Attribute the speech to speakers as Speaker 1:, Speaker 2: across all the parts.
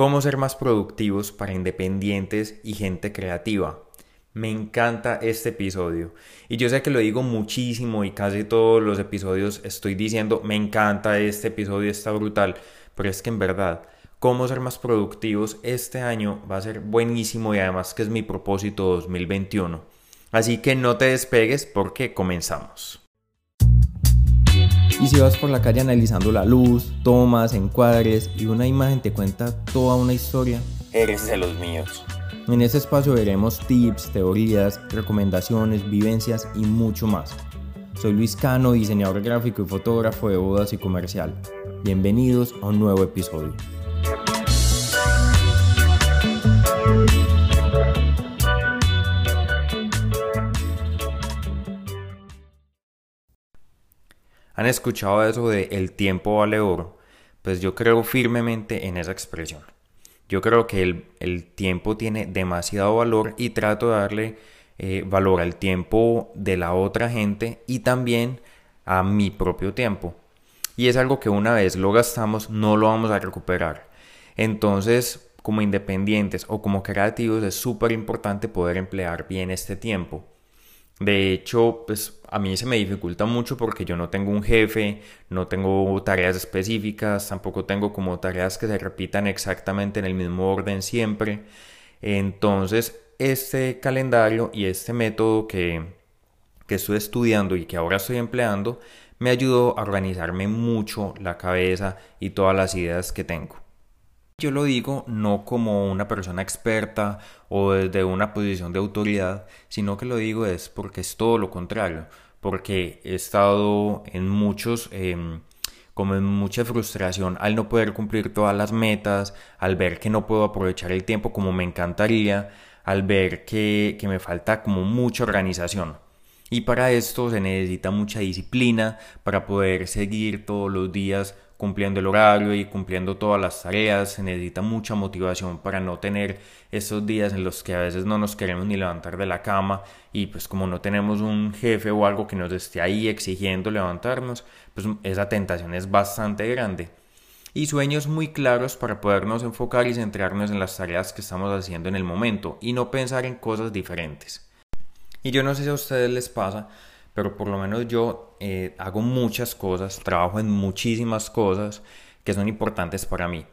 Speaker 1: cómo ser más productivos para independientes y gente creativa. Me encanta este episodio y yo sé que lo digo muchísimo y casi todos los episodios estoy diciendo me encanta este episodio, está brutal, pero es que en verdad cómo ser más productivos este año va a ser buenísimo y además que es mi propósito 2021. Así que no te despegues porque comenzamos.
Speaker 2: Y si vas por la calle analizando la luz, tomas, encuadres y una imagen te cuenta toda una historia,
Speaker 1: eres de los míos.
Speaker 2: En este espacio veremos tips, teorías, recomendaciones, vivencias y mucho más. Soy Luis Cano, diseñador gráfico y fotógrafo de bodas y comercial. Bienvenidos a un nuevo episodio.
Speaker 1: ¿Han escuchado eso de el tiempo vale oro? Pues yo creo firmemente en esa expresión. Yo creo que el, tiempo tiene demasiado valor y trato de darle eh, valor al tiempo de la otra gente y también a mi propio tiempo. Y es algo que una vez lo gastamos no lo vamos a recuperar. Entonces, como independientes o como creativos es súper importante poder emplear bien este tiempo. De hecho, pues a mí se me dificulta mucho porque yo no tengo un jefe, no tengo tareas específicas, tampoco tengo como tareas que se repitan exactamente en el mismo orden siempre. Entonces, este calendario y este método que, que estoy estudiando y que ahora estoy empleando me ayudó a organizarme mucho la cabeza y todas las ideas que tengo. Yo lo digo no como una persona experta o desde una posición de autoridad, sino que lo digo es porque es todo lo contrario, porque he estado en muchos, em, como en mucha frustración al no poder cumplir todas las metas, al ver que no puedo aprovechar el tiempo como me encantaría, al ver que, que me falta como mucha organización. Y para esto se necesita mucha disciplina para poder seguir todos los días cumpliendo el horario y cumpliendo todas las tareas, se necesita mucha motivación para no tener esos días en los que a veces no nos queremos ni levantar de la cama y pues como no tenemos un jefe o algo que nos esté ahí exigiendo levantarnos, pues esa tentación es bastante grande. Y sueños muy claros para podernos enfocar y centrarnos en las tareas que estamos haciendo en el momento y no pensar en cosas diferentes. Y yo no sé si a ustedes les pasa, pero por lo menos yo eh, hago muchas cosas, trabajo en muchísimas cosas que son importantes para mí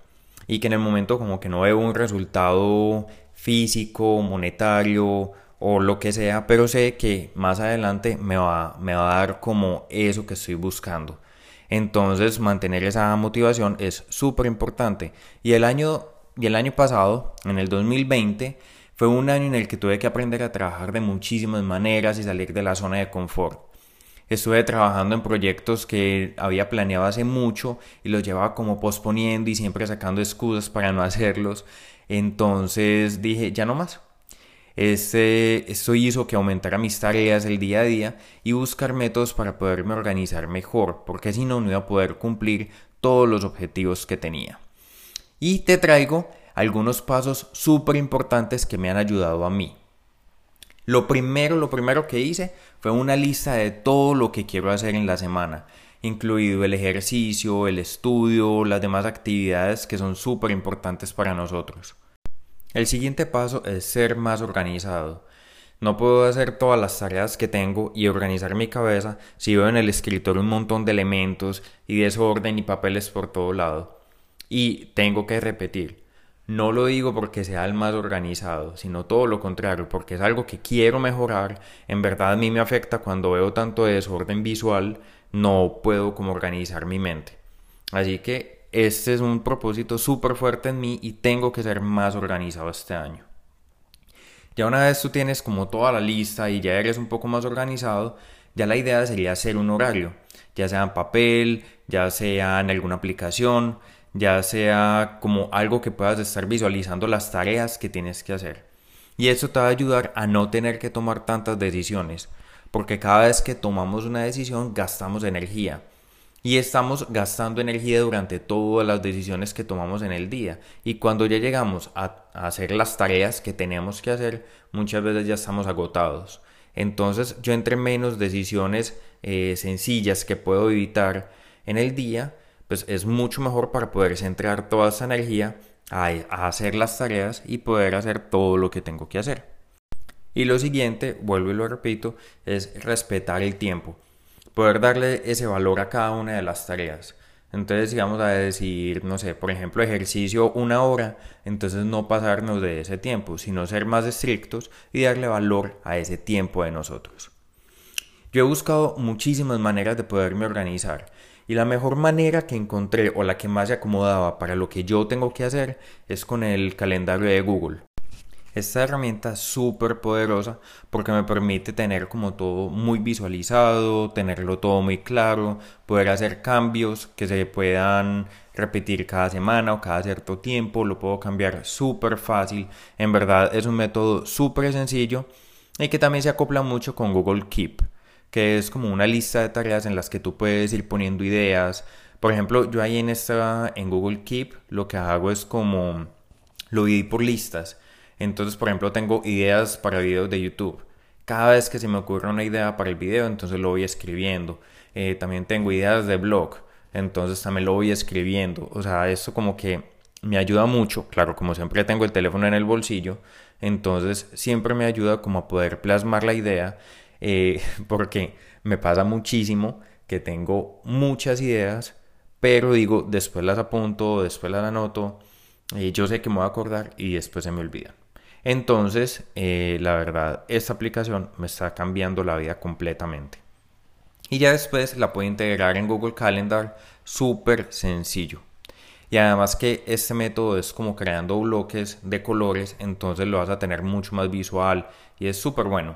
Speaker 1: y que en el momento como que no veo un resultado físico, monetario o lo que sea, pero sé que más adelante me va, me va a dar como eso que estoy buscando. Entonces mantener esa motivación es súper importante. Y el año, y el año pasado, en el 2020, fue un año en el que tuve que aprender a trabajar de muchísimas maneras y salir de la zona de confort. Estuve trabajando en proyectos que había planeado hace mucho y los llevaba como posponiendo y siempre sacando excusas para no hacerlos. Entonces dije, ya no más. Este, esto hizo que aumentara mis tareas el día a día y buscar métodos para poderme organizar mejor, porque si no, no iba a poder cumplir todos los objetivos que tenía. Y te traigo algunos pasos súper importantes que me han ayudado a mí. Lo primero, lo primero que hice fue una lista de todo lo que quiero hacer en la semana, incluido el ejercicio, el estudio, las demás actividades que son súper importantes para nosotros. El siguiente paso es ser más organizado. No puedo hacer todas las tareas que tengo y organizar mi cabeza si veo en el escritorio un montón de elementos y desorden y papeles por todo lado. Y tengo que repetir, no lo digo porque sea el más organizado, sino todo lo contrario, porque es algo que quiero mejorar. En verdad a mí me afecta cuando veo tanto desorden visual, no puedo como organizar mi mente. Así que este es un propósito súper fuerte en mí y tengo que ser más organizado este año. Ya una vez tú tienes como toda la lista y ya eres un poco más organizado, ya la idea sería hacer un horario, ya sea en papel, ya sea en alguna aplicación, ya sea como algo que puedas estar visualizando las tareas que tienes que hacer. Y eso te va a ayudar a no tener que tomar tantas decisiones, porque cada vez que tomamos una decisión gastamos energía. Y estamos gastando energía durante todas las decisiones que tomamos en el día. Y cuando ya llegamos a, hacer las tareas que tenemos que hacer, muchas veces ya estamos agotados. Entonces yo entre menos decisiones eh, sencillas que puedo evitar en el día, pues es mucho mejor para poder centrar toda esa energía a, hacer las tareas y poder hacer todo lo que tengo que hacer. Y lo siguiente, vuelvo y lo repito, es respetar el tiempo. Poder darle ese valor a cada una de las tareas. Entonces, si vamos a decir, no sé, por ejemplo, ejercicio una hora, entonces no pasarnos de ese tiempo, sino ser más estrictos y darle valor a ese tiempo de nosotros. Yo he buscado muchísimas maneras de poderme organizar y la mejor manera que encontré o la que más se acomodaba para lo que yo tengo que hacer es con el calendario de Google. Esta herramienta es súper poderosa porque me permite tener como todo muy visualizado, tenerlo todo muy claro, poder hacer cambios que se puedan repetir cada semana o cada cierto tiempo, lo puedo cambiar súper fácil. En verdad es un método súper sencillo y que también se acopla mucho con Google Keep, que es como una lista de tareas en las que tú puedes ir poniendo ideas. Por ejemplo, yo ahí en esta en Google Keep lo que hago es como lo dividí por listas. Entonces, por ejemplo, tengo ideas para videos de YouTube. Cada vez que se me ocurre una idea para el video, entonces lo voy escribiendo. Eh, también tengo ideas de blog, entonces también lo voy escribiendo. O sea, eso como que me ayuda mucho. Claro, como siempre tengo el teléfono en el bolsillo, entonces siempre me ayuda como a poder plasmar la idea, eh, porque me pasa muchísimo que tengo muchas ideas, pero digo, después las apunto, después las anoto, y yo sé que me voy a acordar y después se me olvidan. Entonces, eh, la verdad, esta aplicación me está cambiando la vida completamente. Y ya después la puedo integrar en Google Calendar súper sencillo. Y además que este método es como creando bloques de colores, entonces lo vas a tener mucho más visual y es súper bueno.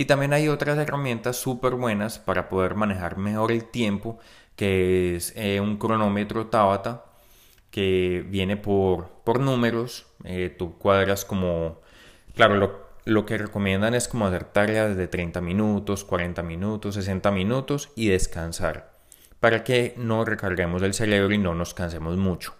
Speaker 1: Y también hay otras herramientas súper buenas para poder manejar mejor el tiempo, que es eh, un cronómetro Tabata que viene por, por números. Eh, tú cuadras como Claro, lo, que recomiendan es como hacer tareas de 30 minutos, 40 minutos, 60 minutos y descansar para que no recarguemos el cerebro y no nos cansemos mucho.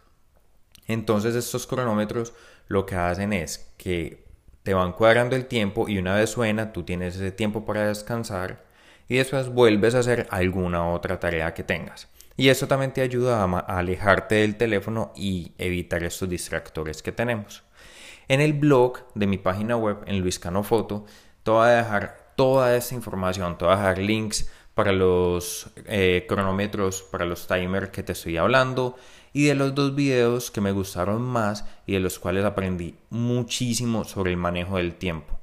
Speaker 1: Entonces estos cronómetros lo que hacen es que te van cuadrando el tiempo y una vez suena tú tienes ese tiempo para descansar y después vuelves a hacer alguna otra tarea que tengas. Y eso también te ayuda a alejarte del teléfono y evitar estos distractores que tenemos. En el blog de mi página web, en Luis Cano Foto, te voy a dejar toda esta información, te voy a dejar links para los eh, cronómetros, para los timers que te estoy hablando y de los dos videos que me gustaron más y de los cuales aprendí muchísimo sobre el manejo del tiempo.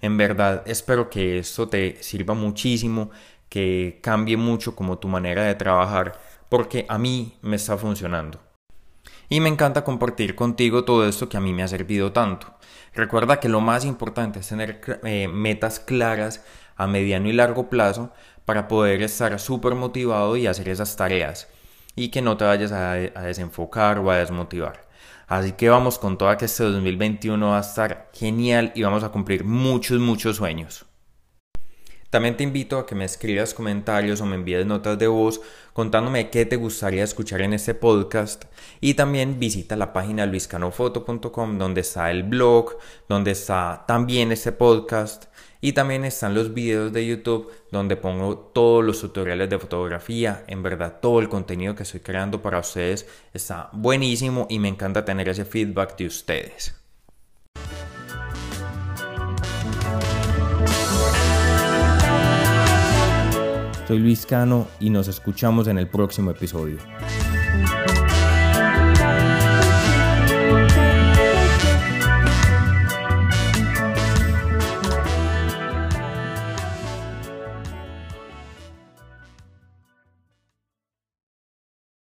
Speaker 1: En verdad espero que esto te sirva muchísimo, que cambie mucho como tu manera de trabajar, porque a mí me está funcionando y me encanta compartir contigo todo esto que a mí me ha servido tanto. Recuerda que lo más importante es tener eh, metas claras a mediano y largo plazo para poder estar súper motivado y hacer esas tareas y que no te vayas a, desenfocar o a desmotivar. Así que vamos con toda que este 2021 va a estar genial y vamos a cumplir muchos, muchos sueños. También te invito a que me escribas comentarios o me envíes notas de voz contándome qué te gustaría escuchar en este podcast y también visita la página luiscanofoto.com donde está el blog, donde está también este podcast y también están los videos de YouTube donde pongo todos los tutoriales de fotografía. En verdad todo el contenido que estoy creando para ustedes está buenísimo y me encanta tener ese feedback de ustedes.
Speaker 2: Soy Luis Cano y nos escuchamos en el próximo episodio.